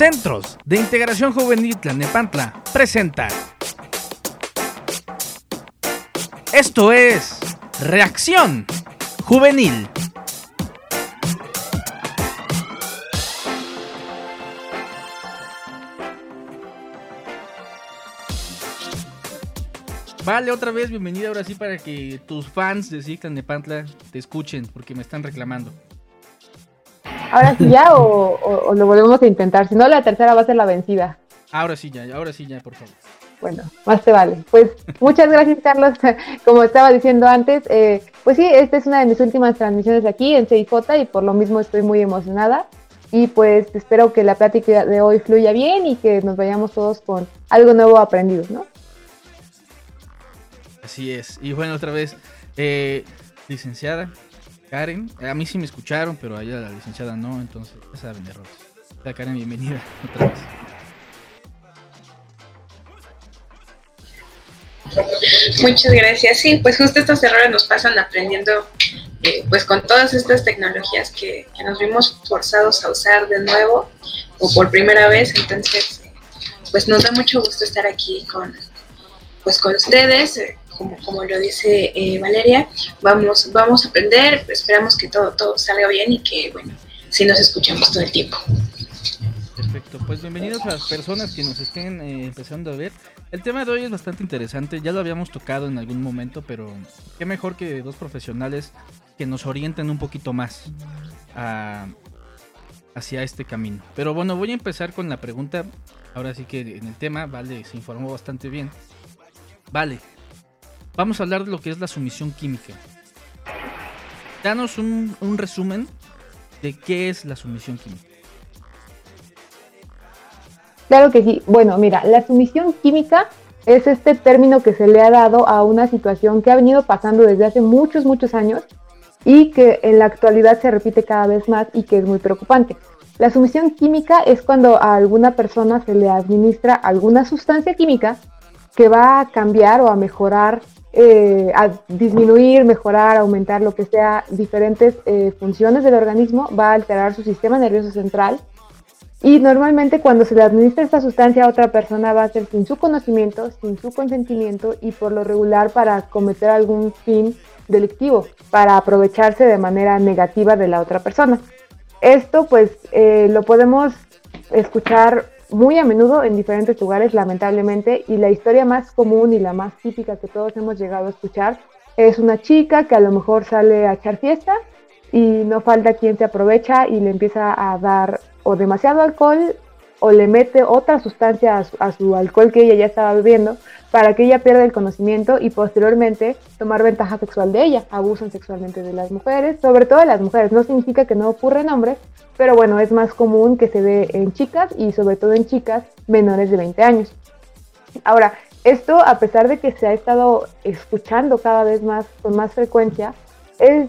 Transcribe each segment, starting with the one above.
Centros de Integración Juvenil Tlanepantla presenta. Esto es Reacción Juvenil. Vale, otra vez bienvenida ahora sí para que tus fans de Ciclan de Pantla te escuchen porque me están reclamando. Ahora sí ya o, lo volvemos a intentar, si no la tercera va a ser la vencida. Ahora sí ya, ahora sí ya, por favor. Bueno, más te vale. Pues muchas gracias Carlos, como estaba diciendo antes, eh, pues sí, esta es una de mis últimas transmisiones aquí en CIJ y por lo mismo estoy muy emocionada y pues espero que la plática de hoy fluya bien y que nos vayamos todos con algo nuevo aprendido, ¿no? Así es. Y bueno, otra vez, eh, licenciada Karen. A mí sí me escucharon, pero a ella la licenciada no, entonces ya saben errores. La Karen, bienvenida otra vez. Muchas gracias. Sí, pues justo estos errores nos pasan aprendiendo, eh, pues con todas estas tecnologías que, nos vimos forzados a usar de nuevo o por primera vez. Entonces, pues nos da mucho gusto estar aquí con, pues con ustedes, eh, como, lo dice eh, Valeria, vamos, vamos a aprender, esperamos que todo, todo salga bien y que, bueno, si nos escuchamos todo el tiempo. Perfecto, pues bienvenidos a las personas que nos estén eh, empezando a ver. El tema de hoy es bastante interesante, ya lo habíamos tocado en algún momento, pero qué mejor que dos profesionales que nos orienten un poquito más hacia este camino. Pero bueno, voy a empezar con la pregunta, ahora sí que en el tema, vale, se informó bastante bien. Vale, vamos a hablar de lo que es la sumisión química. Danos un, resumen de qué es la sumisión química. Claro que sí. Bueno, mira, la sumisión química es este término que se le ha dado a una situación que ha venido pasando desde hace muchos, muchos años y que en la actualidad se repite cada vez más y que es muy preocupante. La sumisión química es cuando a alguna persona se le administra alguna sustancia química que va a cambiar o a mejorar eh, a disminuir, mejorar, aumentar, lo que sea, diferentes eh, funciones del organismo, va a alterar su sistema nervioso central. Y normalmente cuando se le administra esta sustancia a otra persona va a ser sin su conocimiento, sin su consentimiento y por lo regular para cometer algún fin delictivo, para aprovecharse de manera negativa de la otra persona. Esto pues eh, lo podemos escuchar muy a menudo en diferentes lugares, lamentablemente, y la historia más común y la más típica que todos hemos llegado a escuchar es una chica que a lo mejor sale a echar fiesta y no falta quien se aprovecha y le empieza a dar o demasiado alcohol o le mete otra sustancia a su, alcohol que ella ya estaba bebiendo para que ella pierda el conocimiento y posteriormente tomar ventaja sexual de ella. Abusan sexualmente de las mujeres, sobre todo de las mujeres. No significa que no ocurra en hombres, pero bueno, es más común que se ve en chicas y sobre todo en chicas menores de 20 años. Ahora, esto a pesar de que se ha estado escuchando cada vez más con más frecuencia,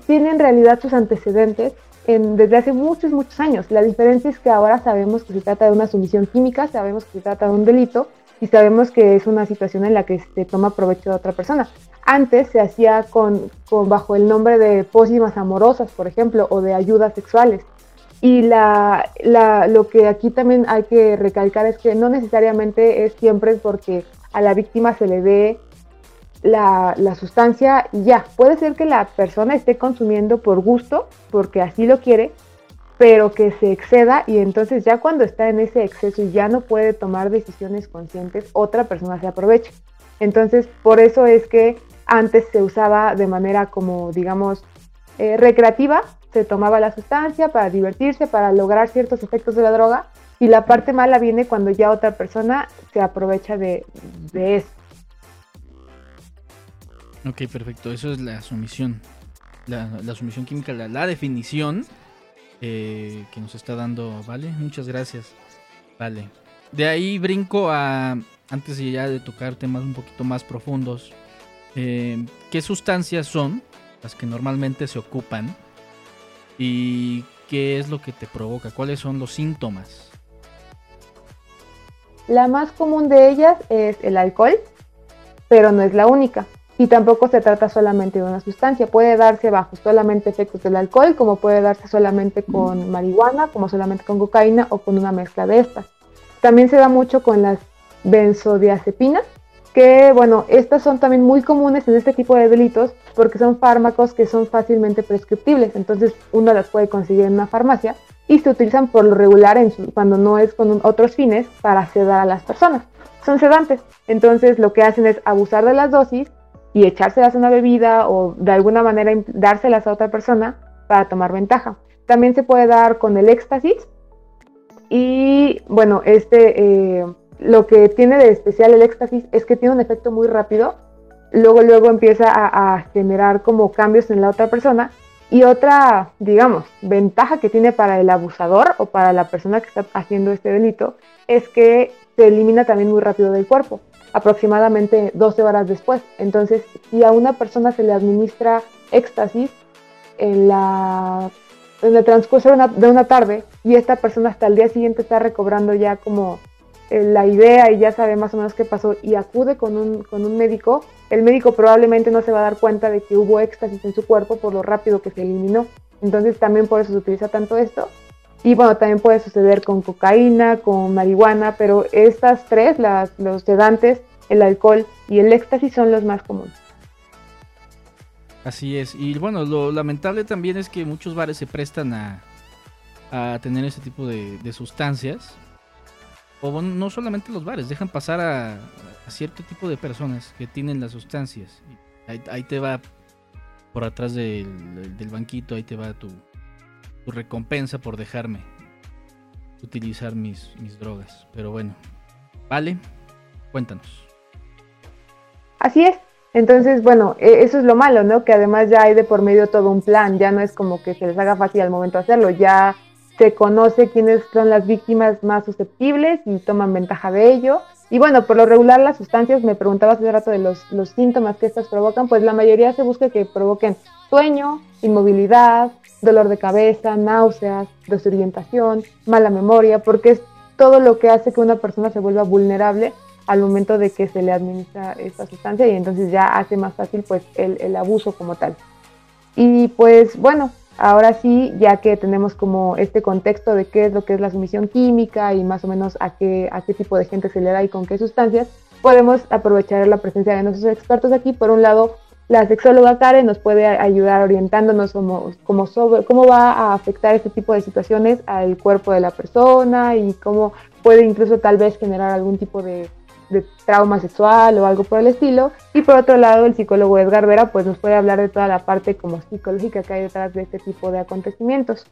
tiene en realidad sus antecedentes desde hace muchos, muchos años. La diferencia es que ahora sabemos que se trata de una sumisión química, sabemos que se trata de un delito y sabemos que es una situación en la que se toma provecho de otra persona. Antes se hacía con, bajo el nombre de pócimas amorosas, por ejemplo, o de ayudas sexuales. Y la, lo que aquí también hay que recalcar es que no necesariamente es siempre porque a la víctima se le dé la, sustancia ya. Puede ser que la persona esté consumiendo por gusto, porque así lo quiere, pero que se exceda y entonces ya cuando está en ese exceso y ya no puede tomar decisiones conscientes, otra persona se aprovecha. Entonces, por eso es que antes se usaba de manera como, digamos, eh, recreativa, se tomaba la sustancia para divertirse, para lograr ciertos efectos de la droga, y la parte mala viene cuando ya otra persona se aprovecha de, de eso. Ok, perfecto. Eso es la sumisión. La, sumisión química, la, definición eh, que nos está dando, ¿vale? Muchas gracias. Vale. De ahí brinco a, antes ya de tocar temas un poquito más profundos, eh, ¿qué sustancias son las que normalmente se ocupan? ¿Y qué es lo que te provoca? ¿Cuáles son los síntomas? La más común de ellas es el alcohol, pero no es la única y tampoco se trata solamente de una sustancia. Puede darse bajo solamente efectos del alcohol, como puede darse solamente con marihuana, como solamente con cocaína o con una mezcla de estas. también se da mucho con las benzodiazepinas, que bueno, estas son también muy comunes en este tipo de delitos porque son fármacos que son fácilmente prescriptibles, entonces uno las puede conseguir en una farmacia y se utilizan por lo regular en cuando no es con otros fines para sedar a las personas. Son sedantes, entonces lo que hacen es abusar de las dosis y echárselas a una bebida o de alguna manera dárselas a otra persona para tomar ventaja. También se puede dar con el éxtasis y bueno, este... Eh, lo que tiene de especial el éxtasis es que tiene un efecto muy rápido, luego luego empieza a, generar como cambios en la otra persona y otra, digamos, ventaja que tiene para el abusador o para la persona que está haciendo este delito es que se elimina también muy rápido del cuerpo, aproximadamente 12 horas después. Entonces, si a una persona se le administra éxtasis en la en el transcurso de una, de una tarde y esta persona hasta el día siguiente está recobrando ya como eh, la idea y ya sabe más o menos qué pasó y acude con un, con un médico, el médico probablemente no se va a dar cuenta de que hubo éxtasis en su cuerpo por lo rápido que se eliminó. Entonces también por eso se utiliza tanto esto. Y bueno, también puede suceder con cocaína, con marihuana, pero estas tres, las, los sedantes, el alcohol y el éxtasis son los más comunes. Así es. Y bueno, lo lamentable también es que muchos bares se prestan a, a tener ese tipo de, de sustancias o no solamente los bares, dejan pasar a, cierto tipo de personas que tienen las sustancias. Ahí, te va por atrás del, banquito, ahí te va tu, recompensa por dejarme utilizar mis, mis drogas. Pero bueno, vale, cuéntanos. Así es. Entonces, bueno, e, eso es lo malo, ¿no? Que además ya hay de por medio todo un plan, ya no es como que se les haga fácil al momento hacerlo, ya se conoce quiénes son las víctimas más susceptibles y toman ventaja de ello. Y bueno, por lo regular las sustancias, me preguntabas hace rato de los, los síntomas que estas provocan, pues la mayoría se busca que provoquen sueño, inmovilidad, dolor de cabeza, náuseas, desorientación, mala memoria, porque es todo lo que hace que una persona se vuelva vulnerable al momento de que se le administra esta sustancia y entonces ya hace más fácil pues el, el abuso como tal. Y pues bueno, Ahora sí, ya que tenemos como este contexto de qué es lo que es la sumisión química y más o menos a qué, a qué tipo de gente se le da y con qué sustancias, podemos aprovechar la presencia de nuestros expertos aquí. Por un lado, la sexóloga Karen nos puede ayudar orientándonos como, cómo va a afectar este tipo de situaciones al cuerpo de la persona y cómo puede incluso tal vez generar algún tipo de de trauma sexual o algo por el estilo. Y por otro lado, el psicólogo Edgar Vera pues nos puede hablar de toda la parte como psicológica que hay detrás de este tipo de acontecimientos.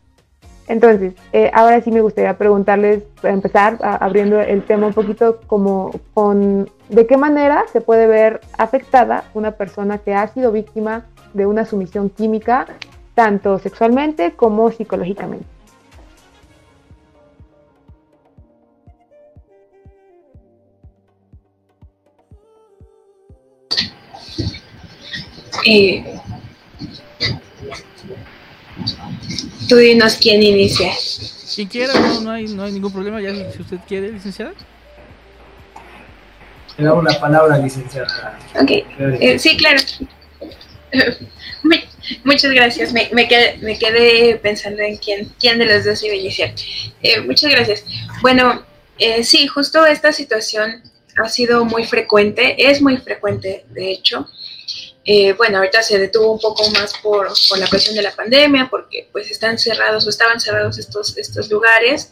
Entonces, eh, ahora sí me gustaría preguntarles, para empezar abriendo el tema un poquito como con de qué manera se puede ver afectada una persona que ha sido víctima de una sumisión química, tanto sexualmente como psicológicamente. Eh, tú dinos quién inicia. Quien quiera, no, hay, no hay ningún problema, ya si usted quiere, licenciada. Le damos la palabra, licenciada. Ok, eh, sí, claro. Muchas gracias. Me, me, quedé, me, quedé, pensando en quién, quién de los dos iba a iniciar. Eh, muchas gracias. Bueno, eh, sí, justo esta situación ha sido muy frecuente, es muy frecuente, de hecho. Eh, bueno, ahorita se detuvo un poco más por, por, la cuestión de la pandemia, porque pues están cerrados o estaban cerrados estos, estos lugares,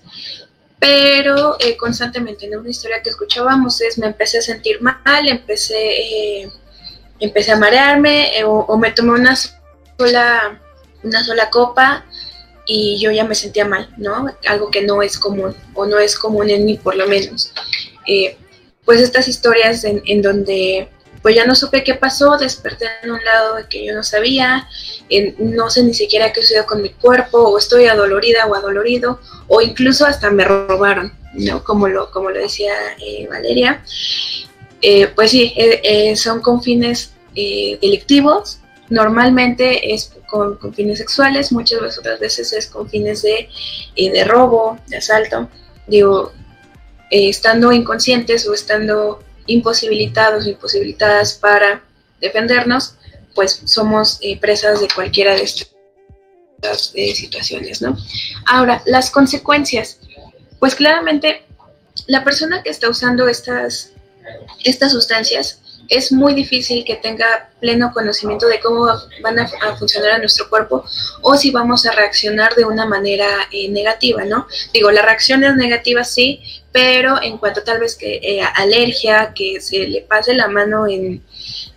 pero eh, constantemente en una historia que escuchábamos es me empecé a sentir mal, empecé, eh, empecé a marearme o, me tomé una sola, una sola copa y yo ya me sentía mal, ¿no? Algo que no es común o no es común en mí por lo menos. pues estas historias en, en donde pues ya no supe qué pasó, desperté en un lado que yo no sabía, no sé ni siquiera qué sucedió con mi cuerpo, o estoy adolorida o adolorido, o incluso hasta me robaron, ¿no? Como lo, como lo decía eh, Valeria. Eh, pues sí, eh, son con fines delictivos, normalmente es con, fines sexuales, muchas otras veces es con fines de, de robo, de asalto. Digo, estando inconscientes o estando imposibilitados o imposibilitadas para defendernos, pues somos eh, presas de cualquiera de estas eh, situaciones, ¿no? Ahora, las consecuencias, pues claramente la persona que está usando estas, estas sustancias es muy difícil que tenga pleno conocimiento de cómo van a, funcionar a nuestro cuerpo o si vamos a reaccionar de una manera eh, negativa, ¿no? Digo, la reacción es negativa, sí, pero en cuanto tal vez que eh, alergia, que se le pase la mano en,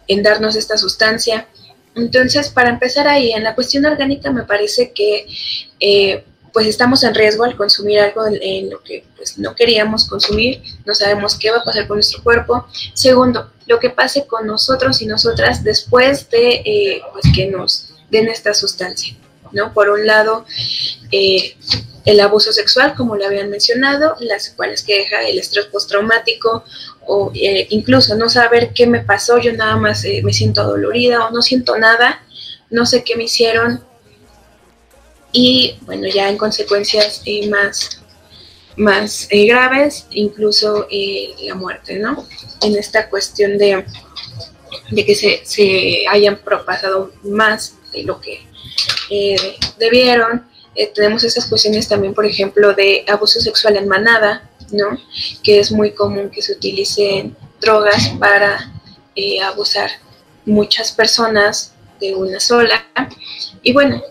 en darnos esta sustancia. Entonces, para empezar ahí, en la cuestión orgánica me parece que eh, pues estamos en riesgo al consumir algo en, lo que pues, no queríamos consumir, no sabemos qué va a pasar con nuestro cuerpo. Segundo, lo que pase con nosotros y nosotras después de eh, pues, que nos den esta sustancia. ¿no? Por un lado, eh, el abuso sexual, como lo habían mencionado, las secuelas que deja el estrés postraumático o eh, incluso no saber qué me pasó, yo nada más me siento dolorida o no siento nada, no sé qué me hicieron, y bueno, ya en consecuencias eh, más, más eh, graves, incluso eh, la muerte, ¿no? En esta cuestión de, de que se, se hayan propasado más de lo que debieron. Tenemos estas cuestiones también, por ejemplo, de abuso sexual en manada, ¿no? Que es muy común que se utilicen drogas para abusar muchas personas de una sola. Y bueno,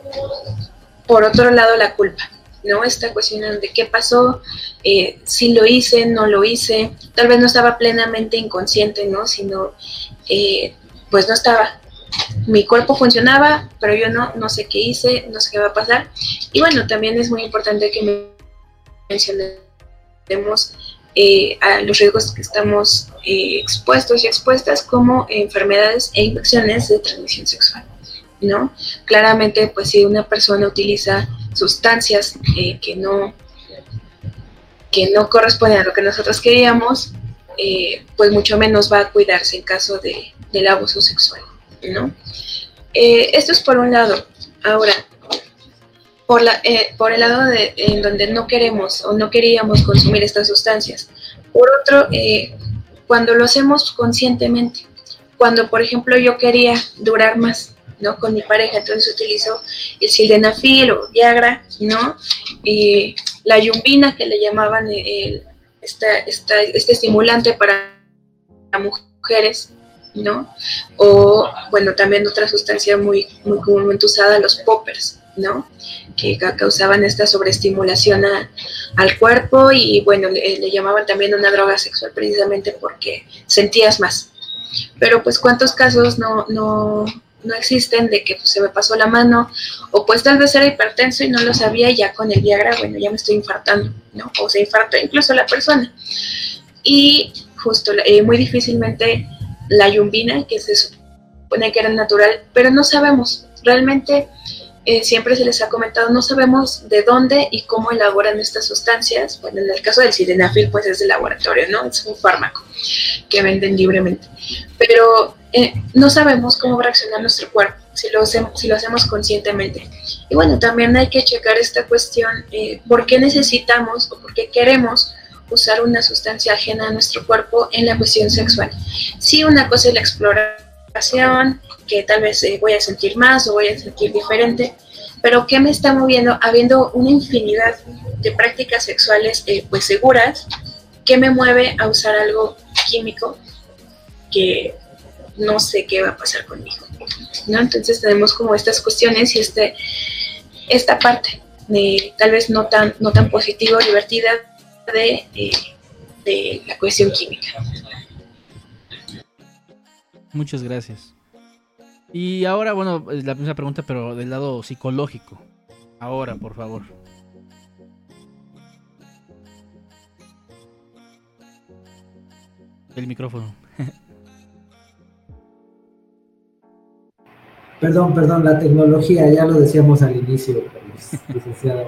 por otro lado, la culpa, ¿no? Esta cuestión de qué pasó, eh, si lo hice, no lo hice, tal vez no estaba plenamente inconsciente, ¿no? Sino, eh, pues no estaba. Mi cuerpo funcionaba, pero yo no, no sé qué hice, no sé qué va a pasar. Y bueno, también es muy importante que mencionemos eh, a los riesgos que estamos expuestos y expuestas como enfermedades e infecciones de transmisión sexual. ¿no? Claramente, pues si una persona utiliza sustancias eh, que no que no corresponden a lo que nosotros queríamos, eh, pues mucho menos va a cuidarse en caso de, del abuso sexual, ¿no? Eh, esto es por un lado. Ahora, por, la, por el lado de, en donde no queremos o no queríamos consumir estas sustancias. Por otro, cuando lo hacemos conscientemente, cuando por ejemplo yo quería durar más, ¿no? Con mi pareja, entonces utilizo el sildenafil o Viagra, ¿no? Y la yumbina, que le llamaban el, este estimulante para mujeres, ¿no? O, bueno, también otra sustancia muy, comúnmente usada, los poppers, ¿no? Que causaban esta sobreestimulación al cuerpo y, bueno, le, llamaban también una droga sexual precisamente porque sentías más. Pero, pues, ¿cuántos casos no, no, no existen de que pues, se me pasó la mano o pues tal vez era hipertenso y no lo sabía y ya con el Viagra, bueno, ya me estoy infartando, ¿no? O se infartó incluso la persona. Y justo eh, muy difícilmente la yumbina, que se supone que era natural, pero no sabemos, realmente eh, siempre se les ha comentado, no sabemos de dónde y cómo elaboran estas sustancias. Bueno, en el caso del sildenafil, pues es de laboratorio, ¿no? Es un fármaco que venden libremente. Pero eh, no sabemos cómo reacciona nuestro cuerpo si lo, hacemos, si lo hacemos conscientemente. Y bueno, también hay que checar esta cuestión, eh, ¿por qué necesitamos o por qué queremos usar una sustancia ajena a nuestro cuerpo en la cuestión sexual? Si una cosa es la exploración, que tal vez eh, voy a sentir más o voy a sentir diferente, pero ¿qué me está moviendo? Habiendo una infinidad de prácticas sexuales pues seguras, ¿qué me mueve a usar algo químico que no sé qué va a pasar conmigo. ¿no? Entonces tenemos como estas cuestiones y este, esta parte de tal vez no tan, no tan positiva o divertida de, eh, de la cuestión química. Muchas gracias. Y ahora, bueno, la misma pregunta, pero del lado psicológico. Ahora, por favor. El micrófono. Perdón, perdón, la tecnología, ya lo decíamos al inicio, licenciada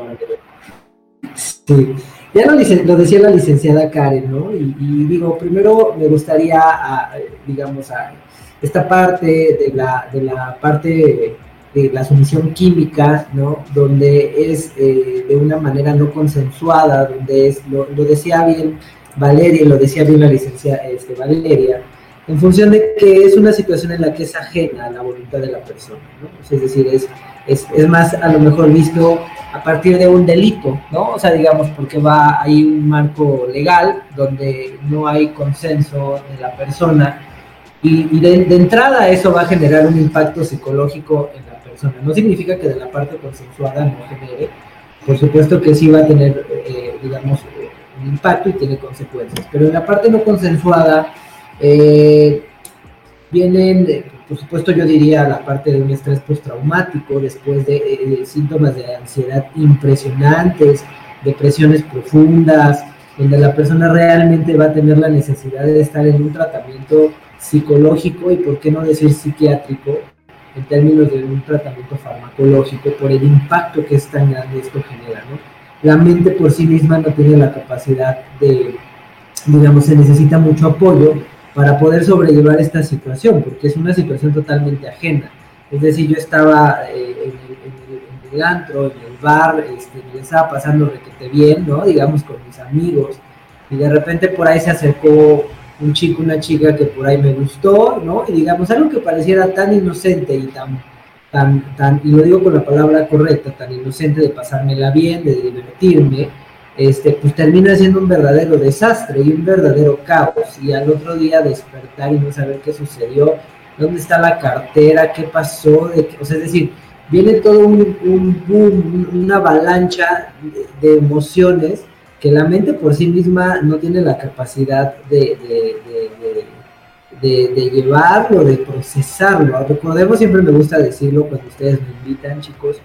Sí, ya lo, lo, decía la licenciada Karen, ¿no? Y, digo, primero me gustaría, digamos, a esta parte de la, de la parte de la sumisión química, ¿no? Donde es eh, de una manera no consensuada, donde es, lo, decía bien Valeria, lo decía bien la licenciada este, Valeria, en función de que es una situación en la que es ajena a la voluntad de la persona, ¿no? es decir, es, es, es, más a lo mejor visto a partir de un delito, ¿no? O sea, digamos, porque va ahí un marco legal donde no hay consenso de la persona y, de, entrada eso va a generar un impacto psicológico en la persona. No significa que de la parte consensuada no genere, por supuesto que sí va a tener, eh, digamos, un impacto y tiene consecuencias, pero en la parte no consensuada eh, vienen, por supuesto yo diría la parte de un estrés postraumático, después de eh, síntomas de ansiedad impresionantes, depresiones profundas, donde la persona realmente va a tener la necesidad de estar en un tratamiento psicológico y por qué no decir psiquiátrico en términos de un tratamiento farmacológico por el impacto que es tan grande esto genera, ¿no? La mente por sí misma no tiene la capacidad de, digamos, se necesita mucho apoyo para poder sobrellevar esta situación, porque es una situación totalmente ajena. Es decir, yo estaba eh, en, el, antro, en el bar, este, me estaba pasando requete bien, ¿no? Digamos, con mis amigos, y de repente por ahí se acercó un chico, una chica que por ahí me gustó, ¿no? Y digamos, algo que pareciera tan inocente y tan, tan, tan, y lo digo con la palabra correcta, tan inocente de pasármela bien, de divertirme, este, pues termina siendo un verdadero desastre y un verdadero caos. Y al otro día despertar y no saber qué sucedió, dónde está la cartera, qué pasó, de o sea, es decir, viene todo un, un boom, una avalancha de, emociones que la mente por sí misma no tiene la capacidad de, de, de, llevarlo, de procesarlo. Recordemos, siempre me gusta decirlo cuando ustedes me invitan, chicos,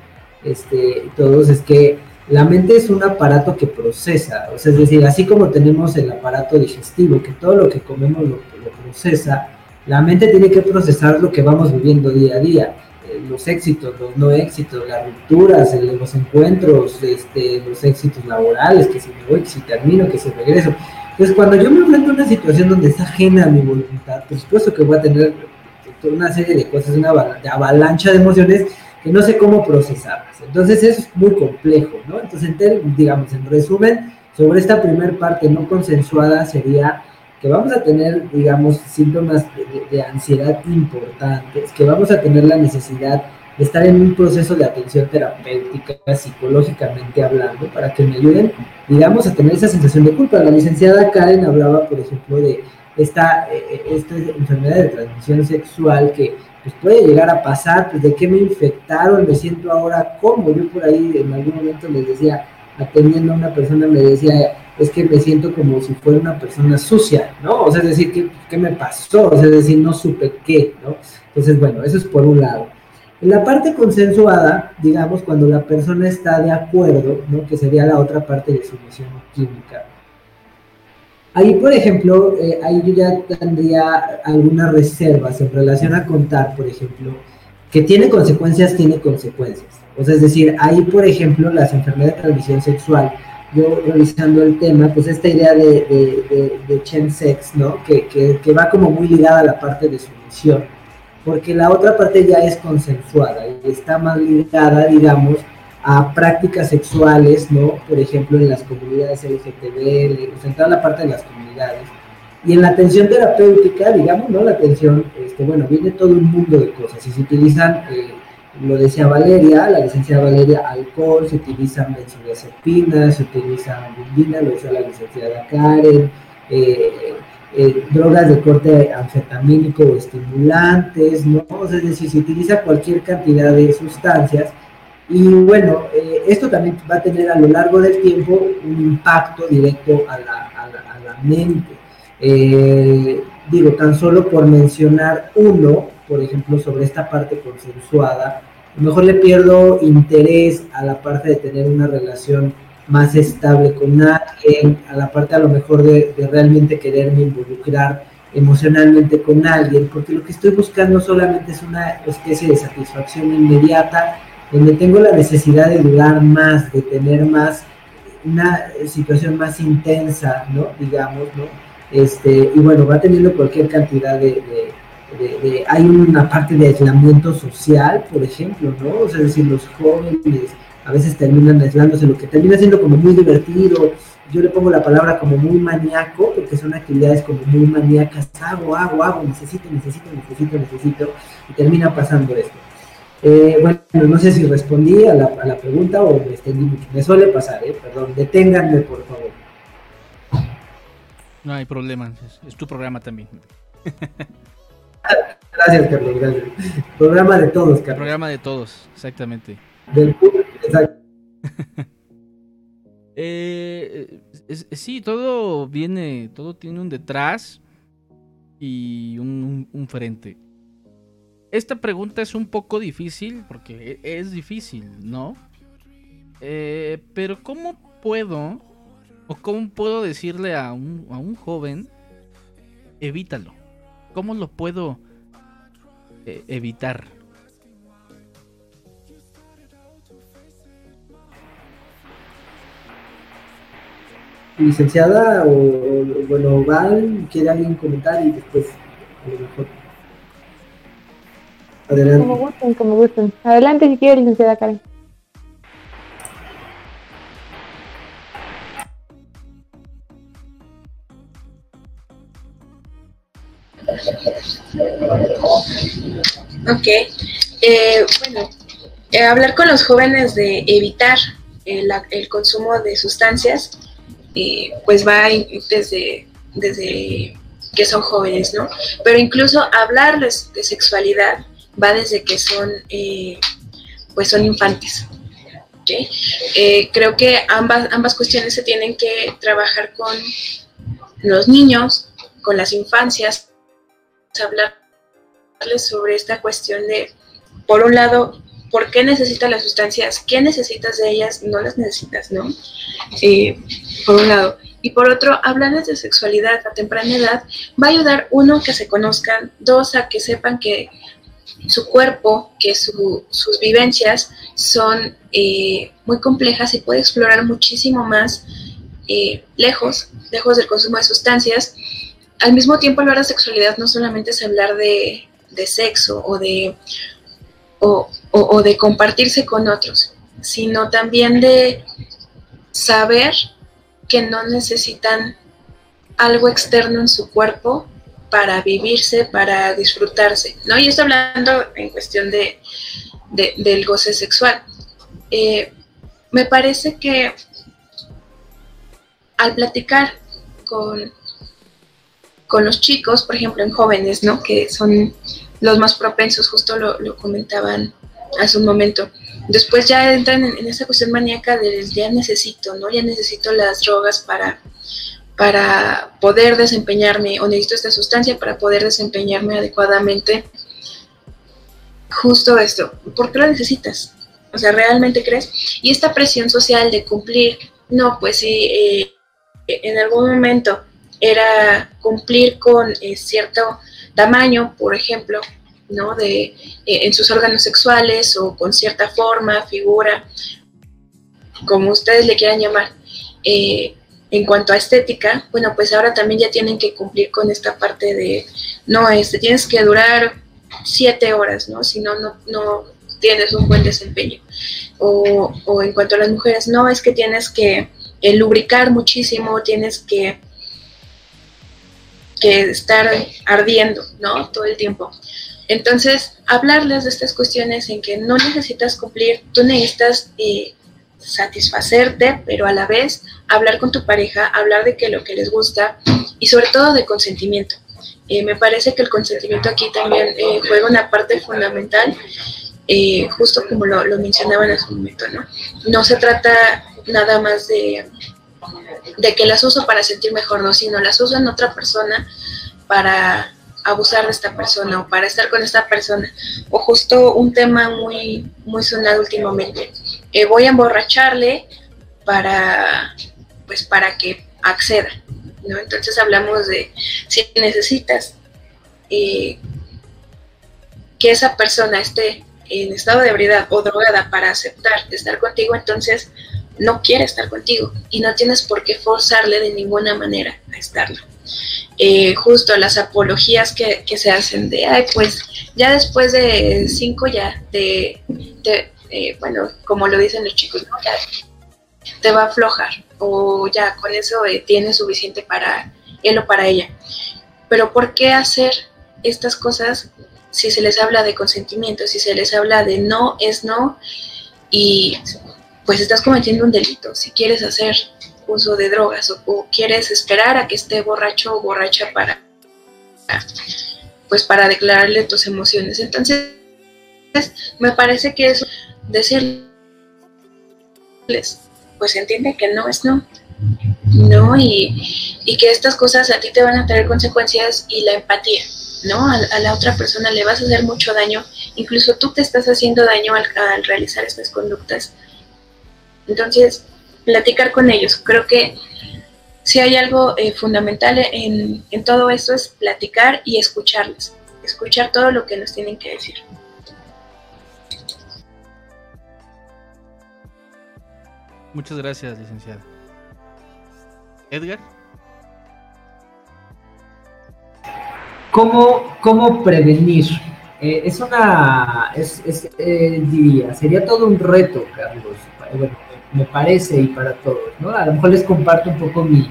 este, todos, es que la mente es un aparato que procesa, o sea, es decir, así como tenemos el aparato digestivo, que todo lo que comemos lo, procesa, la mente tiene que procesar lo que vamos viviendo día a día, eh, los éxitos, los no éxitos, las rupturas, los encuentros, este, los éxitos laborales, que si me voy, que si termino, que si regreso. Entonces, cuando yo me enfrento a una situación donde es ajena a mi voluntad, por supuesto que voy a tener una serie de cosas, una avalancha de emociones que no sé cómo procesarlas. Entonces es muy complejo, ¿no? Entonces, digamos, en resumen, sobre esta primera parte no consensuada sería que vamos a tener, digamos, síntomas de, ansiedad importantes, que vamos a tener la necesidad de estar en un proceso de atención terapéutica, psicológicamente hablando, para que me ayuden, digamos, a tener esa sensación de culpa. La licenciada Karen hablaba, por ejemplo, de esta, eh, eh, esta enfermedad de transmisión sexual que pues puede llegar a pasar, pues de qué me infectaron, me siento ahora como, yo por ahí en algún momento les decía, atendiendo a una persona me decía, es que me siento como si fuera una persona sucia, ¿no? O sea, es decir, ¿qué, qué me pasó? O sea, es decir, no supe qué, ¿no? Entonces, bueno, eso es por un lado. En la parte consensuada, digamos, cuando la persona está de acuerdo, ¿no? Que sería la otra parte de sumisión química Ahí, por ejemplo, eh, ahí yo ya tendría algunas reservas en relación a contar, por ejemplo, que tiene consecuencias, tiene consecuencias. O sea, es decir, ahí, por ejemplo, las enfermedades de transmisión sexual, yo revisando el tema, pues esta idea de, de, de, Chen Sex, ¿no? Que, que, que, va como muy ligada a la parte de sumisión, porque la otra parte ya es consensuada y está más ligada, digamos, a prácticas sexuales, ¿no? Por ejemplo, en las comunidades LGTB, en toda la parte de las comunidades. Y en la atención terapéutica, digamos, ¿no? La atención, este, bueno, viene todo un mundo de cosas y se utilizan, eh, lo decía Valeria, la licenciada Valeria, alcohol, se utilizan benzodiazepinas, se utiliza bundina, lo decía la licenciada Karen, eh, eh, drogas de corte anfetamínico o estimulantes, ¿no? O sea, es decir, se utiliza cualquier cantidad de sustancias y bueno, eh, esto también va a tener a lo largo del tiempo un impacto directo a la, a la, mente. Eh, digo, tan solo por mencionar uno, por ejemplo, sobre esta parte consensuada, a lo mejor le pierdo interés a la parte de tener una relación más estable con alguien, a la parte a lo mejor de, de realmente quererme involucrar emocionalmente con alguien, porque lo que estoy buscando solamente es una especie de satisfacción inmediata donde tengo la necesidad de durar más, de tener más, una situación más intensa, ¿no? Digamos, ¿no? Este, y bueno, va teniendo cualquier cantidad de, de, hay una parte de aislamiento social, por ejemplo, ¿no? O sea, es decir, los jóvenes a veces terminan aislándose, lo que termina siendo como muy divertido, yo le pongo la palabra como muy maníaco, porque son actividades como muy maníacas, hago, hago, hago, necesito, necesito, necesito, necesito, y termina pasando esto. Eh, bueno, no sé si respondí a la, a la, pregunta o me extendí mucho. Me suele pasar, ¿eh? Perdón, deténganme, por favor. No hay problema, es, tu programa también. gracias, Carlos, gracias. Programa de todos, Carlos. Programa de todos, exactamente. Del público, exacto. eh, sí, todo viene, todo tiene un detrás y un, frente. Esta pregunta es un poco difícil porque e, es difícil, ¿no? Eh, pero ¿cómo puedo o cómo puedo decirle a un, a un joven, evítalo? ¿Cómo lo puedo eh, evitar? licenciada o, bueno, Val, quiere alguien comentar y después Adelante. Como gusten, como gusten. Adelante si quiere, licenciada Karen. Ok. Eh, bueno, eh, hablar con los jóvenes de evitar el, el consumo de sustancias eh, pues va desde, desde que son jóvenes, ¿no? Pero incluso hablarles de sexualidad va desde que son, eh, pues son infantes. Eh, creo que ambas, ambas cuestiones se tienen que trabajar con los niños, con las infancias, hablarles sobre esta cuestión de, por un lado, ¿por qué necesitas las sustancias? ¿Qué necesitas de ellas? No las necesitas, ¿no? Eh, por un lado. Y por otro, hablarles de sexualidad a temprana edad va a ayudar, uno, que se conozcan, dos, a que sepan que su cuerpo, que sus vivencias son eh, muy complejas y puede explorar muchísimo más eh, lejos, lejos del consumo de sustancias. Al mismo tiempo, hablar de sexualidad no solamente es hablar de, de sexo o de o, de compartirse con otros, sino también de saber que no necesitan algo externo en su cuerpo para vivirse, para disfrutarse, ¿no? Y estoy hablando en cuestión de, del goce sexual. Eh, me parece que al platicar con, con los chicos, por ejemplo, en jóvenes, ¿no? Que son los más propensos, justo lo, comentaban hace un momento. Después ya entran en, esa cuestión maníaca del ya necesito, ¿no? Ya necesito las drogas para, para poder desempeñarme, o necesito esta sustancia para poder desempeñarme adecuadamente. Justo esto, ¿por qué lo necesitas? O sea, ¿realmente crees? Y esta presión social de cumplir, no, pues si eh, en algún momento era cumplir con eh, cierto tamaño, por ejemplo, ¿no? De, eh, en sus órganos sexuales o con cierta forma, figura, como ustedes le quieran llamar. En cuanto a estética, bueno, pues ahora también ya tienen que cumplir con esta parte de, no, este, tienes que durar siete horas, ¿no? Si no, no, tienes un buen desempeño. O, o, en cuanto a las mujeres, no, es que tienes que eh, lubricar muchísimo, tienes que que estar ardiendo, ¿no? Todo el tiempo. Entonces, hablarles de estas cuestiones en que no necesitas cumplir, tú necesitas eh, satisfacerte, pero a la vez hablar con tu pareja, hablar de que lo que les gusta y sobre todo de consentimiento. Eh, me parece que el consentimiento aquí también eh, juega una parte fundamental, justo como lo, lo mencionaba en su momento, ¿no? No se trata nada más de de que las uso para sentir mejor, no, sino las uso en otra persona para abusar de esta persona o para estar con esta persona. O justo un tema muy, muy sonado últimamente. Eh, voy a emborracharle para, pues, para que acceda. ¿no? Entonces hablamos de si necesitas eh, que esa persona esté en estado de ebriedad o drogada para aceptar estar contigo, entonces no quiere estar contigo y no tienes por qué forzarle de ninguna manera a estarlo. Eh, justo las apologías que, se hacen de, ay, pues ya después de cinco ya, de, eh, bueno, como lo dicen los chicos, ¿no? te va a aflojar o ya con eso eh, tiene suficiente para él o para ella. Pero ¿por qué hacer estas cosas si se les habla de consentimiento, si se les habla de no es no, y pues estás cometiendo un delito. Si quieres hacer uso de drogas o, quieres esperar a que esté borracho o borracha para pues para declararle tus emociones. Entonces, me parece que es decirles, pues entiende que no es no, ¿no? Y, y, que estas cosas a ti te van a traer consecuencias y la empatía, ¿no? A, la otra persona le vas a hacer mucho daño, incluso tú te estás haciendo daño al, al realizar estas conductas. Entonces, platicar con ellos, creo que si hay algo eh, fundamental en, en todo esto es platicar y escucharles, escuchar todo lo que nos tienen que decir. Muchas gracias, licenciada. Edgar. ¿Cómo, cómo prevenir? Eh, es una, es, es eh, diría, sería todo un reto, Carlos. Bueno, me parece y para todos, ¿no? A lo mejor les comparto un poco mi,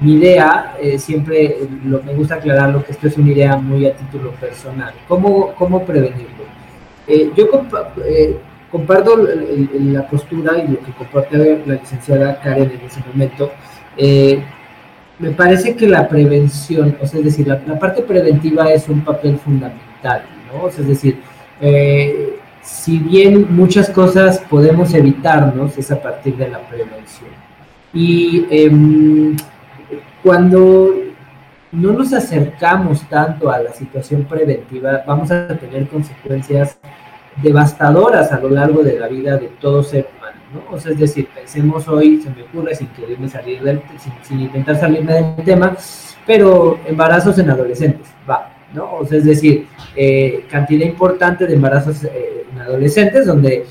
idea, eh, siempre lo, me gusta aclararlo que esto es una idea muy a título personal. ¿Cómo, cómo prevenirlo? yo comparto la postura y lo que comparte la licenciada Karen en ese momento. Eh, me parece que la prevención, o sea, es decir, la, parte preventiva es un papel fundamental, ¿no? es decir, eh, si bien muchas cosas podemos evitarnos, es a partir de la prevención. Y em, cuando no nos acercamos tanto a la situación preventiva, vamos a tener consecuencias devastadoras a lo largo de la vida de todo ser humano, ¿no? O sea, es decir, pensemos hoy, se me ocurre sin quererme salir del, sin, intentar salirme del tema, pero embarazos en adolescentes, va, ¿no? O sea, es decir, eh, cantidad importante de embarazos eh, adolescentes donde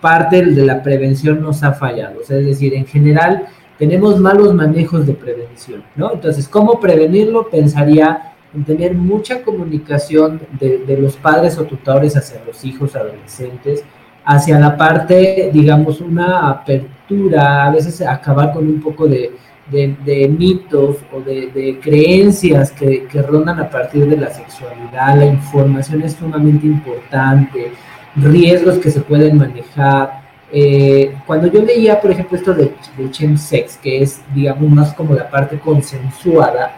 parte de la prevención nos ha fallado, o sea, es decir, en general tenemos malos manejos de prevención, ¿no? Entonces, ¿cómo prevenirlo? Pensaría en tener mucha comunicación de, los padres o tutores hacia los hijos adolescentes, hacia la parte, digamos, una apertura, a veces acabar con un poco de, mitos o de, creencias que, rondan a partir de la sexualidad. La información es sumamente importante, riesgos que se pueden manejar. Eh, cuando yo leía, por ejemplo, esto de, de sex que es, digamos, más como la parte consensuada,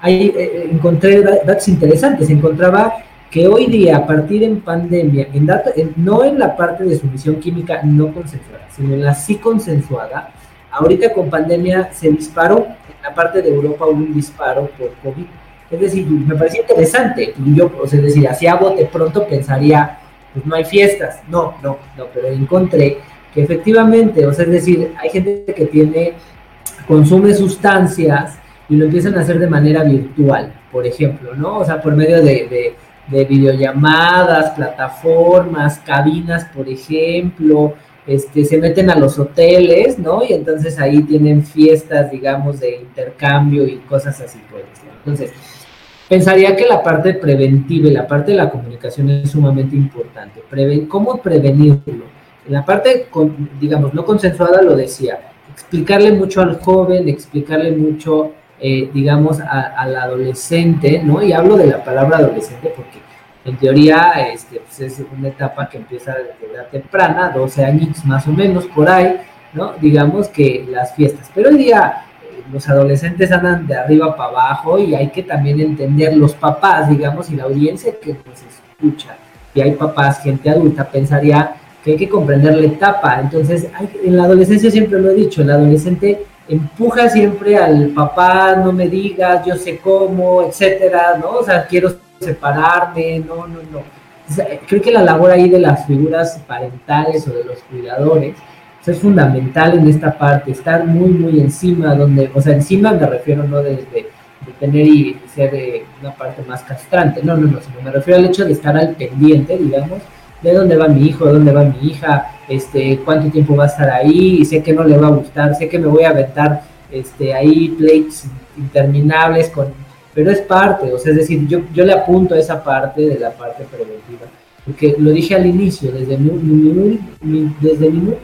ahí eh, eh, encontré datos interesantes. Encontraba que hoy día, a partir en pandemia, en no en la parte de sumisión química no consensuada, sino en la sí consensuada, ahorita con pandemia se disparó, en la parte de Europa un disparo por COVID. Es decir, me parecía interesante. Y yo, o sea, decir, así a bote pronto pensaría, pues no hay fiestas. No, no, no, pero encontré que efectivamente, o sea, es decir, hay gente que tiene, consume sustancias y lo empiezan a hacer de manera virtual, por ejemplo, ¿no? O sea, por medio de, de, videollamadas, plataformas, cabinas, por ejemplo, este, se meten a los hoteles, ¿no? Y entonces ahí tienen fiestas, digamos, de intercambio y cosas así, pues. Entonces, pensaría que la parte preventiva y la parte de la comunicación es sumamente importante. ¿Cómo prevenirlo? En la parte, digamos, no consensuada lo decía, explicarle mucho al joven, explicarle mucho eh, digamos, al adolescente, ¿no? Y hablo de la palabra adolescente porque en teoría este, pues es una etapa que empieza desde edad temprana, 12 años más o menos por ahí, ¿no? Digamos que las fiestas. Pero hoy día los adolescentes andan de arriba para abajo y hay que también entender los papás, digamos, y la audiencia que nos escucha, y hay papás, gente adulta, pensaría que hay que comprender la etapa. Entonces, en la adolescencia siempre lo he dicho, el adolescente empuja siempre al papá, no me digas, yo sé cómo, etcétera, ¿no? O sea, quiero separarme, no, no, no. creo que la labor ahí de las figuras parentales o de los cuidadores es fundamental en esta parte, estar muy, muy encima, donde, o sea, encima me refiero no desde de, tener y ser una parte más castrante, no, no, no, sino me refiero al hecho de estar al pendiente, digamos, de dónde va mi hijo, de dónde va mi hija, este, cuánto tiempo va a estar ahí, sé que no le va a gustar, sé que me voy a aventar este, ahí plates interminables con, pero es parte, o sea, es decir, yo, yo le apunto a esa parte de la parte preventiva, porque lo dije al inicio, desde mi, desde mi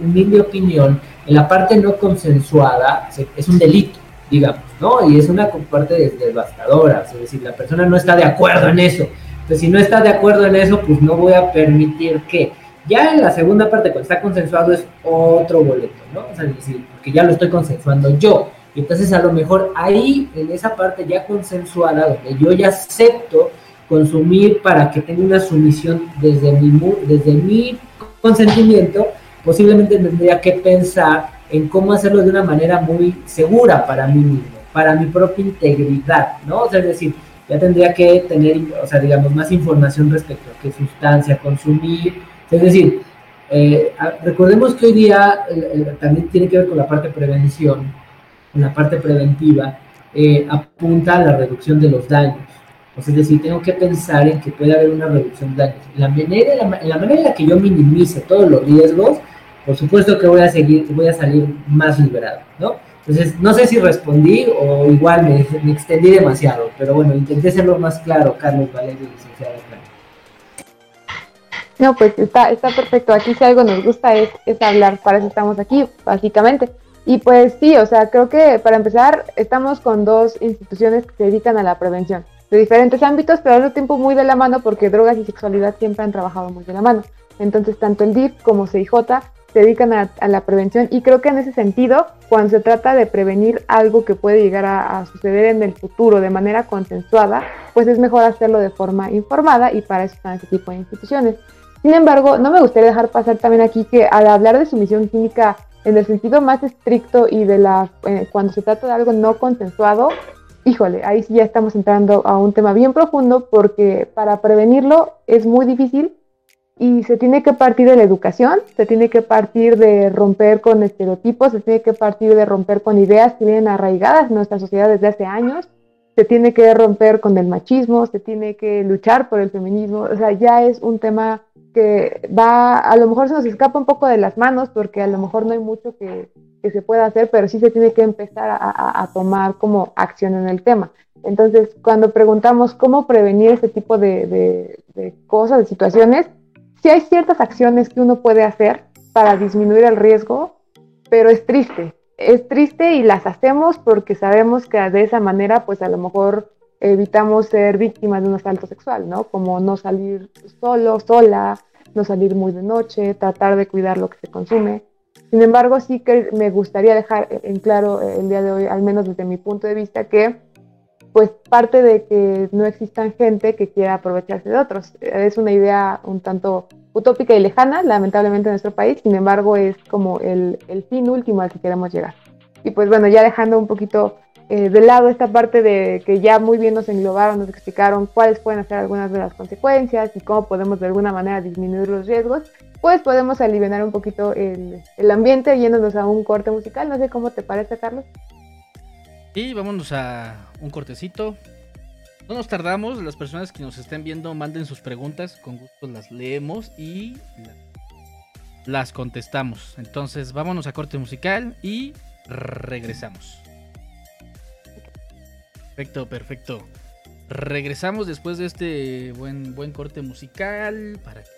humilde opinión, en la parte no consensuada es un delito, digamos, ¿no? Y es una parte devastadora, es decir, la persona no está de acuerdo en eso, Entonces, si no está de acuerdo en eso, pues no voy a permitir que. Ya en la segunda parte, cuando está consensuado, es otro boleto, ¿no? O sea, decir, porque ya lo estoy consensuando yo. Y entonces, a lo mejor ahí, en esa parte ya consensuada, donde yo ya acepto consumir para que tenga una sumisión desde mi, desde mi consentimiento, posiblemente tendría que pensar en cómo hacerlo de una manera muy segura para mí mismo, para mi propia integridad, ¿no? O sea, es decir, ya tendría que tener, o sea, digamos, más información respecto a qué sustancia consumir. Es decir, eh, recordemos que hoy día también tiene que ver con la parte prevención, con la parte preventiva, eh, apunta a la reducción de los daños. O sea, es decir, tengo que pensar en que puede haber una reducción de daños. La manera, en la manera en la que yo minimice todos los riesgos, por supuesto que voy a seguir, voy a salir más liberado, ¿no? Entonces, no sé si respondí o igual me, me extendí demasiado, pero bueno, intenté serlo más claro, Carlos Valerio, licenciado. No, pues está, está perfecto. Aquí si algo nos gusta es, es hablar, para eso estamos aquí, básicamente. Y pues sí, o sea, creo que para empezar estamos con dos instituciones que se dedican a la prevención, de diferentes ámbitos, pero al mismo tiempo muy de la mano porque drogas y sexualidad siempre han trabajado muy de la mano. Entonces, tanto el DIF como CIJ se dedican a, la prevención y creo que en ese sentido, cuando se trata de prevenir algo que puede llegar a, suceder en el futuro de manera consensuada, pues es mejor hacerlo de forma informada y para eso están ese tipo de instituciones. Sin embargo, no me gustaría dejar pasar también aquí que al hablar de sumisión química en el sentido más estricto y de la eh, cuando se trata de algo no consensuado, híjole, ahí sí ya estamos entrando a un tema bien profundo porque para prevenirlo es muy difícil y se tiene que partir de la educación, se tiene que partir de romper con estereotipos, se tiene que partir de romper con ideas que vienen arraigadas en nuestra sociedad desde hace años, se tiene que romper con el machismo, se tiene que luchar por el feminismo, o sea, ya es un tema que va, a lo mejor se nos escapa un poco de las manos porque a lo mejor no hay mucho que, que se pueda hacer, pero sí se tiene que empezar a, a, tomar como acción en el tema. Entonces, cuando preguntamos cómo prevenir este tipo de, de, de cosas, de situaciones, sí hay ciertas acciones que uno puede hacer para disminuir el riesgo, pero es triste. Es triste y las hacemos porque sabemos que de esa manera, pues a lo mejor evitamos ser víctimas de un asalto sexual, ¿no? Como no salir solo, sola, no salir muy de noche, tratar de cuidar lo que se consume. Sin embargo, sí que me gustaría dejar en claro el día de hoy, al menos desde mi punto de vista, que pues parte de que no existan gente que quiera aprovecharse de otros. Es una idea un tanto utópica y lejana, lamentablemente en nuestro país, sin embargo es como el, el fin último al que queremos llegar. Y pues bueno, ya dejando un poquito eh, de lado esta parte de que ya muy bien nos englobaron, nos explicaron cuáles pueden ser algunas de las consecuencias y cómo podemos de alguna manera disminuir los riesgos, pues podemos aliviar un poquito el, el ambiente yéndonos a un corte musical. No sé cómo te parece, Carlos. Y vámonos a un cortecito. No nos tardamos, las personas que nos estén viendo manden sus preguntas, con gusto las leemos y las contestamos. Entonces vámonos a corte musical y regresamos. Perfecto, perfecto. Regresamos después de este buen, buen corte musical para que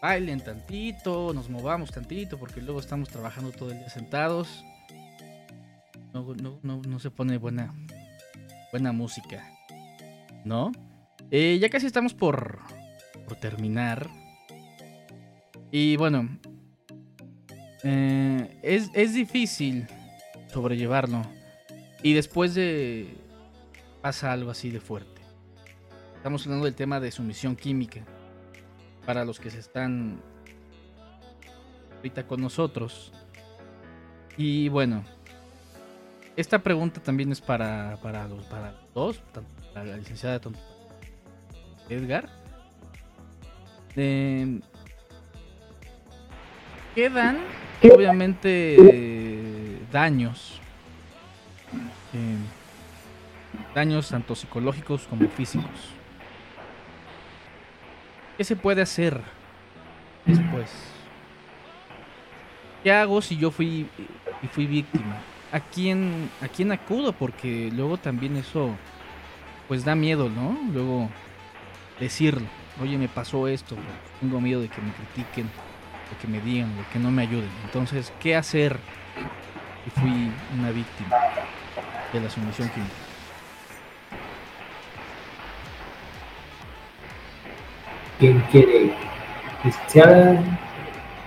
bailen tantito, nos movamos tantito, porque luego estamos trabajando todo el día sentados no, se pone buena, buena música, ¿no? Eh, ya casi estamos por, por terminar. Y bueno, eh, es, es difícil sobrellevarlo. Y después de... pasa algo así de fuerte. Estamos hablando del tema de sumisión química. Para los que se están ahorita con nosotros. Y bueno, esta pregunta también es para, para, los, para dos, tanto para la licenciada Edgar. Eh, quedan, obviamente, daños. Eh, daños tanto psicológicos como físicos. ¿Qué se puede hacer después? ¿Qué hago si yo fui fui víctima? A quién, a quién acudo, porque luego también eso, pues da miedo, ¿no? Luego decirlo, oye, me pasó esto, tengo miedo de que me critiquen, de que me digan, de que no me ayuden. Entonces, ¿qué hacer si fui una víctima de la sumisión química? ¿Quién quiere iniciar?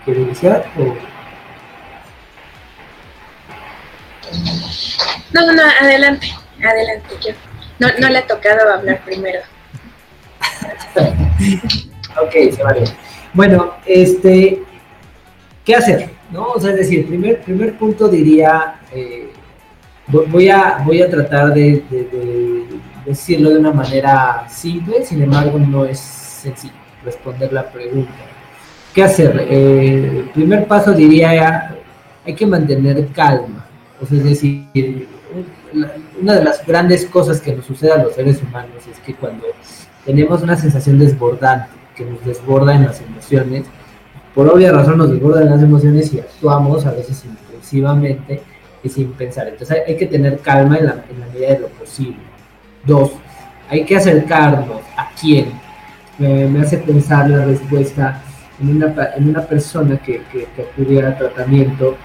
¿Quiere iniciar? O... No, no, adelante, adelante. Yo no, no le ha tocado hablar primero. ok, se vale. Bueno, este, ¿qué hacer? ¿No? O sea, es decir, primer, primer punto diría, eh, voy, a, voy a tratar de, decirlo de una manera simple, sin embargo no es sencillo responder la pregunta. ¿Qué hacer? Eh, el primer paso diría, hay que mantener calma. O sea, es decir, una de las grandes cosas que nos sucede a los seres humanos es que cuando tenemos una sensación desbordante, que nos desborda en las emociones, por obvia razón nos desbordan las emociones y actuamos a veces impulsivamente y sin pensar. Entonces hay, que tener calma en la, medida de lo posible. Dos, hay que acercarnos a quién. Me, hace pensar la respuesta en una, en una persona que, que, que acudiera a tratamiento,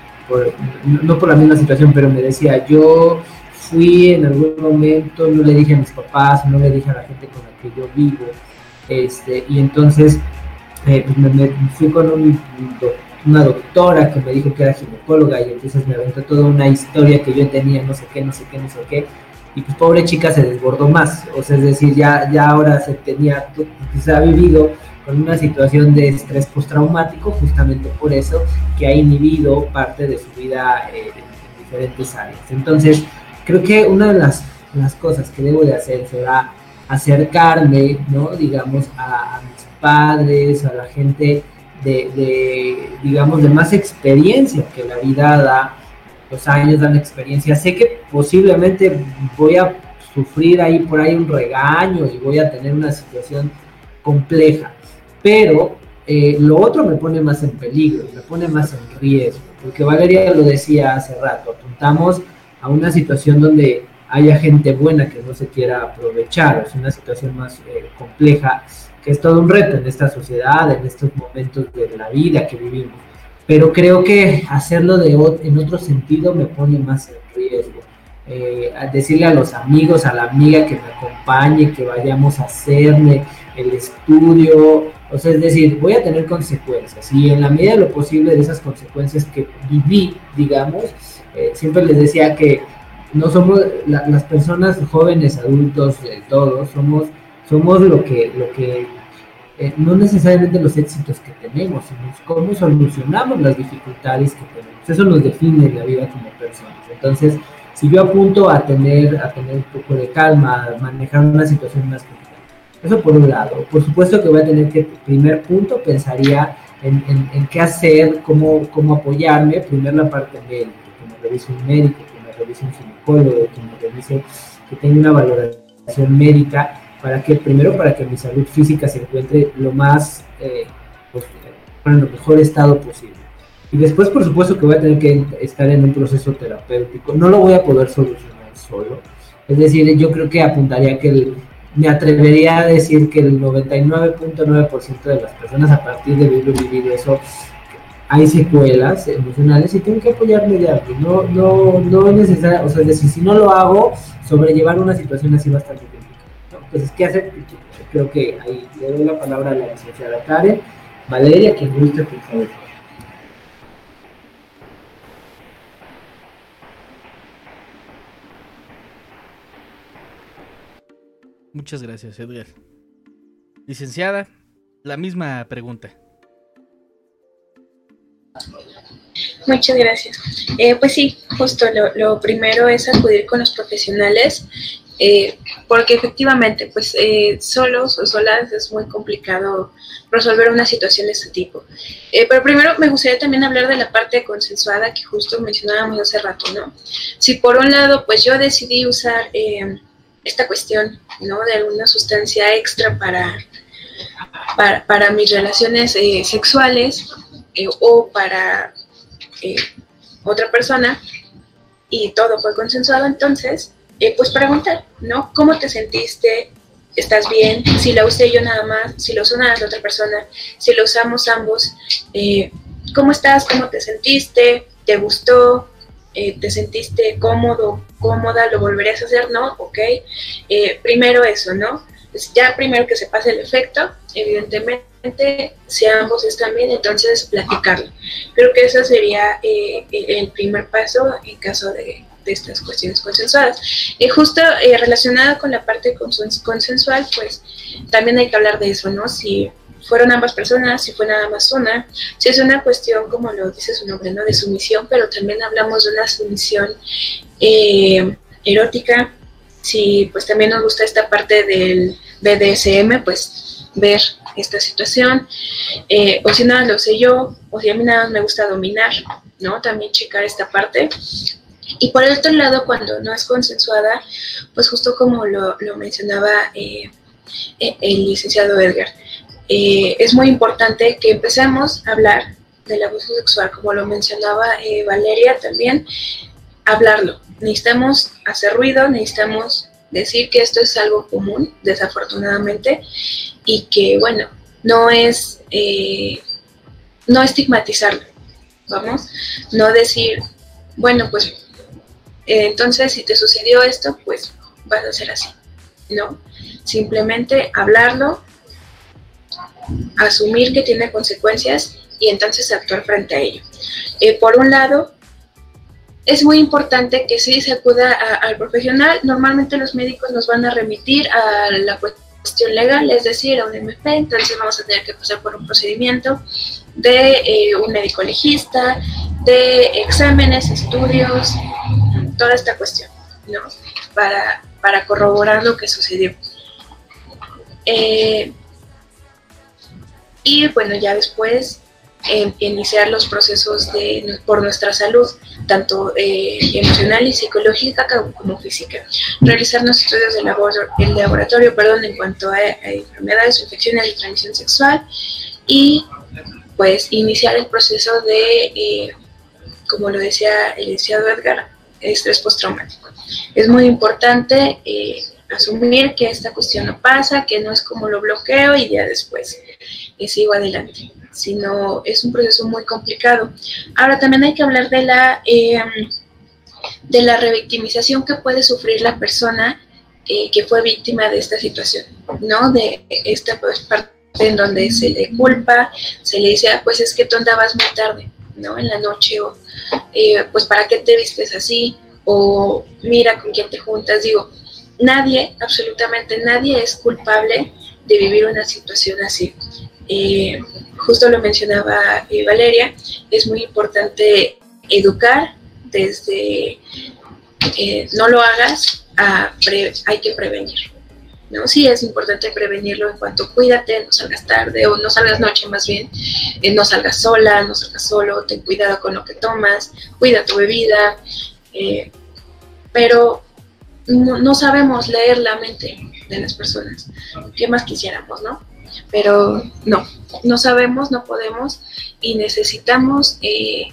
no por la misma situación, pero me decía, yo fui en algún momento, no le dije a mis papás, no le dije a la gente con la que yo vivo, este, y entonces eh, pues me, fui con una doctora que me dijo que era ginecóloga y entonces me aventó toda una historia que yo tenía, no sé qué, no sé qué, no sé qué, y pues pobre chica se desbordó más, o sea, es decir, ya, ya ahora se tenía, se ha vivido con una situación de estrés postraumático, justamente por eso que ha inhibido parte de su vida eh, en diferentes áreas. Entonces, creo que una de las, las cosas que debo de hacer será acercarme, ¿no? Digamos, a, mis padres, a la gente de, digamos, de más experiencia que la vida da, los años dan experiencia. Sé que posiblemente voy a sufrir ahí por ahí un regaño y voy a tener una situación compleja, pero eh, lo otro me pone más en peligro, me pone más en riesgo, porque Valeria lo decía hace rato, apuntamos a una situación donde haya gente buena que no se quiera aprovechar, es una situación más eh, compleja, que es todo un reto en esta sociedad, en estos momentos de la vida que vivimos. Pero creo que hacerlo de, en otro sentido me pone más en riesgo. Eh, decirle a los amigos, a la amiga que me acompañe, que vayamos a hacerme el estudio, o sea, es decir, voy a tener consecuencias y en la medida de lo posible de esas consecuencias que viví, digamos, eh, siempre les decía que no somos las personas jóvenes, adultos, eh, todos, somos, somos lo que, lo que eh, no necesariamente los éxitos que tenemos, sino cómo solucionamos las dificultades que tenemos. Eso nos define la vida como personas. Entonces, si yo apunto a tener, a tener un poco de calma, a manejar una situación más complicada, eso por un lado. Por supuesto que voy a tener que, primer punto, pensaría en, en, qué hacer, cómo, cómo apoyarme, primero la parte médica revise un médico, que me revise un ginecólogo, que me revise, que tenga una valoración médica, para que, primero, para que mi salud física se encuentre lo más, eh, pues, en el mejor estado posible. Y después, por supuesto, que voy a tener que estar en un proceso terapéutico. No lo voy a poder solucionar solo. Es decir, yo creo que apuntaría que me atrevería a decir que el 99.9% de las personas a partir de vivir, vivir eso hay secuelas emocionales y tengo que apoyarme de alguien. No, no, no es necesario, o sea, decir, si no lo hago, sobrellevar una situación así bastante complicada. ¿no? Entonces, ¿qué hacer? Creo que ahí le doy la palabra a la licenciada Karen, Valeria, quien guste, por favor. Muchas gracias, Edgar. Licenciada, la misma pregunta. Muchas gracias. Eh, pues sí, justo lo, primero es acudir con los profesionales, eh, porque efectivamente, pues eh, solos o solas es muy complicado resolver una situación de este tipo. pero primero me gustaría también hablar de la parte consensuada que justo mencionábamos hace rato, ¿no? Si por un lado, pues yo decidí usar esta cuestión, ¿no? De alguna sustancia extra para, para, para mis relaciones sexuales, o para eh, otra persona y todo fue consensuado, entonces, eh, pues preguntar, ¿no? ¿Cómo te sentiste? ¿Estás bien? Si la usé yo nada más, si lo usó nada otra persona, si lo usamos ambos, eh, ¿cómo estás? ¿Cómo te sentiste? ¿Te gustó? ¿Te sentiste cómodo, cómoda? ¿Lo volverías a hacer? ¿No? Ok. primero eso, ¿no? pues ya primero que se pase el efecto, evidentemente, si ambos están bien, entonces platicarlo. Creo que ese sería eh, el primer paso en caso de, estas cuestiones consensuadas. Y justo eh, relacionado con la parte consensual, pues también hay que hablar de eso, ¿no? Si fueron ambas personas, si fue nada más una, si es una cuestión, como lo dice su nombre, ¿no? De sumisión, pero también hablamos de una sumisión eh, erótica, si pues también nos gusta esta parte del BDSM, pues ver esta situación, eh, o si nada lo sé yo, o si a mí nada me gusta dominar, ¿no? También checar esta parte. Y por el otro lado, cuando no es consensuada, pues justo como lo, mencionaba eh, el licenciado Edgar, eh, es muy importante que empecemos a hablar del abuso sexual, como lo mencionaba eh, Valeria también, hablarlo. Necesitamos hacer ruido, necesitamos decir que esto es algo común, desafortunadamente, y que, bueno, no es, eh, no estigmatizarlo, vamos, no decir, bueno, pues, entonces si te sucedió esto, pues vas a ser así, ¿no? Simplemente hablarlo, asumir que tiene consecuencias y entonces actuar frente a ello. Eh, por un lado, es muy importante que sí se acuda al profesional. Normalmente los médicos nos van a remitir a la cuestión legal, es decir, a un MP, entonces vamos a tener que pasar por un procedimiento de eh, un médico legista, de exámenes, estudios, toda esta cuestión, ¿no? Para, para corroborar lo que sucedió. Eh, y bueno, ya después eh, iniciar los procesos de, por nuestra salud, tanto eh, emocional y psicológica como física. Realizar los estudios de el laboratorio perdón, en cuanto a, enfermedades o infecciones de transmisión sexual y pues iniciar el proceso de, eh, como lo decía el licenciado Edgar, estrés postraumático. Es muy importante asumir que esta cuestión no pasa, que no es como lo bloqueo y ya después sigo adelante, sino es un proceso muy complicado. Ahora también hay que hablar de la, eh, de la revictimización que puede sufrir la persona eh, que fue víctima de esta situación, ¿no? De esta pues, parte en donde se le culpa, se le dice, ah, pues es que tú andabas muy tarde, ¿no? En la noche, o eh, pues para qué te vistes así, o mira con quién te juntas, digo, nadie, absolutamente nadie es culpable de vivir una situación así. Eh, justo lo mencionaba eh, Valeria, es muy importante educar desde eh, no lo hagas hay que prevenir. ¿no? Sí es importante prevenirlo en cuanto cuídate, no salgas tarde o no salgas noche más bien, no salgas sola, no salgas solo, ten cuidado con lo que tomas, cuida tu bebida, pero no, no, sabemos leer la mente de las personas. ¿Qué más quisiéramos, no? Pero no, no sabemos, no podemos y necesitamos, eh,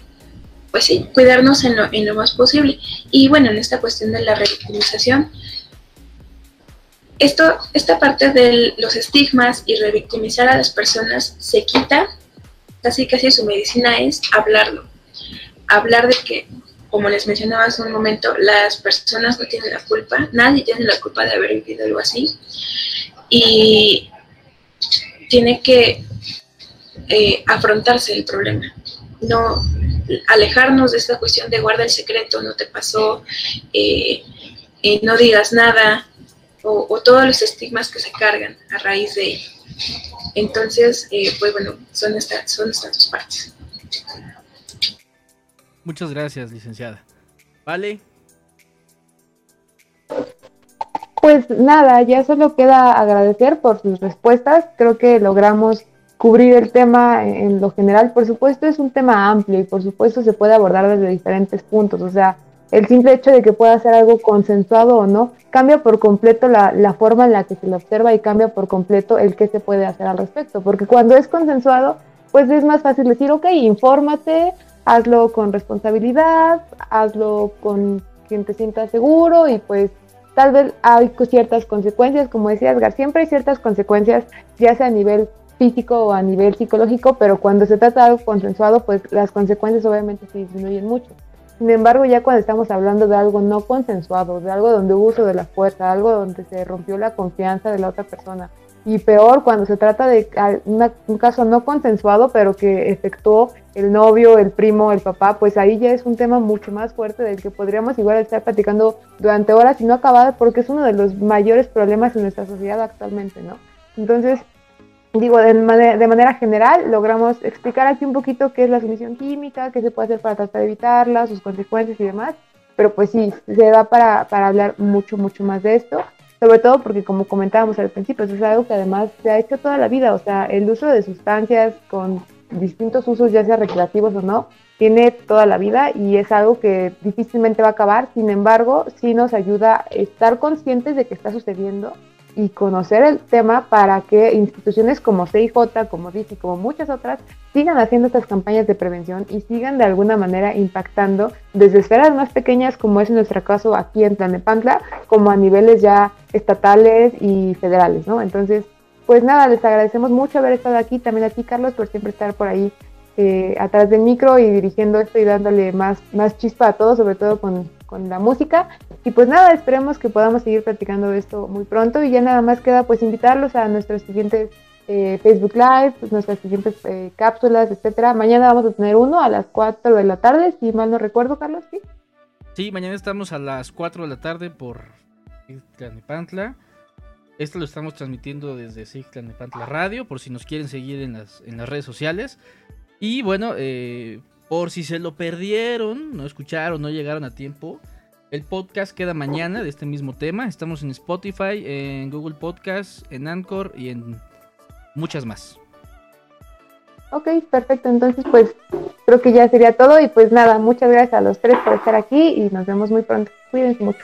pues sí, cuidarnos en lo, en lo más posible. Y bueno, en esta cuestión de la revictimización, esto, esta parte de los estigmas y revictimizar a las personas se quita, casi casi su medicina es hablarlo, hablar de que, como les mencionaba hace un momento, las personas no tienen la culpa, nadie tiene la culpa de haber vivido algo así. Y tiene que eh, afrontarse el problema, no alejarnos de esta cuestión de guarda el secreto, no te pasó, eh, eh, no digas nada, o, todos los estigmas que se cargan a raíz de ello. Entonces, pues bueno, son, estas son estas dos partes. Muchas gracias, licenciada. Vale. Pues nada, ya solo queda agradecer por sus respuestas. Creo que logramos cubrir el tema en lo general. Por supuesto es un tema amplio y por supuesto se puede abordar desde diferentes puntos. O sea, el simple hecho de que pueda ser algo consensuado o no cambia por completo la, forma en la que se lo observa y cambia por completo el que se puede hacer al respecto. Porque cuando es consensuado, pues es más fácil decir, ok, infórmate, hazlo con responsabilidad, hazlo con quien te sienta seguro y pues tal vez hay ciertas consecuencias, como decía Edgar, siempre hay ciertas consecuencias, ya sea a nivel físico o a nivel psicológico, pero cuando se trata de algo consensuado, pues las consecuencias obviamente se disminuyen mucho. Sin embargo, ya cuando estamos hablando de algo no consensuado, de algo donde hubo uso de la fuerza, algo donde se rompió la confianza de la otra persona, y peor cuando se trata de un caso no consensuado, pero que efectuó el novio, el primo, el papá, pues ahí ya es un tema mucho más fuerte del que podríamos igual estar platicando durante horas y no acabar, porque es uno de los mayores problemas en nuestra sociedad actualmente, ¿no? Entonces, digo, de manera, de manera general, logramos explicar aquí un poquito qué es la sumisión química, qué se puede hacer para tratar de evitarla, sus consecuencias y demás, pero pues sí, se da para, para hablar mucho, mucho más de esto sobre todo porque como comentábamos al principio, eso es algo que además se ha hecho toda la vida, o sea, el uso de sustancias con distintos usos, ya sea recreativos o no, tiene toda la vida y es algo que difícilmente va a acabar, sin embargo, sí nos ayuda a estar conscientes de que está sucediendo y conocer el tema para que instituciones como CIJ, como DICI, como muchas otras, sigan haciendo estas campañas de prevención y sigan de alguna manera impactando desde esferas más pequeñas, como es en nuestro caso aquí en Tlanepantla, como a niveles ya estatales y federales, ¿no? Entonces, pues nada, les agradecemos mucho haber estado aquí, también a ti, Carlos, por siempre estar por ahí eh, atrás del micro y dirigiendo esto y dándole más, más chispa a todo, sobre todo con con la música. Y pues nada, esperemos que podamos seguir practicando esto muy pronto y ya nada más queda pues invitarlos a nuestros siguientes eh, Facebook Live, pues, nuestras siguientes eh, cápsulas, etcétera. Mañana vamos a tener uno a las 4 de la tarde, si mal no recuerdo, Carlos, ¿sí? Sí, mañana estamos a las 4 de la tarde por Tlanepantla. Esto lo estamos transmitiendo desde Tlanepantla Radio, por si nos quieren seguir en las, en las redes sociales. Y bueno, eh, por si se lo perdieron, no escucharon, no llegaron a tiempo, el podcast queda mañana de este mismo tema. Estamos en Spotify, en Google Podcast, en Anchor y en muchas más. Ok, perfecto. Entonces, pues creo que ya sería todo. Y pues nada, muchas gracias a los tres por estar aquí y nos vemos muy pronto. Cuídense mucho.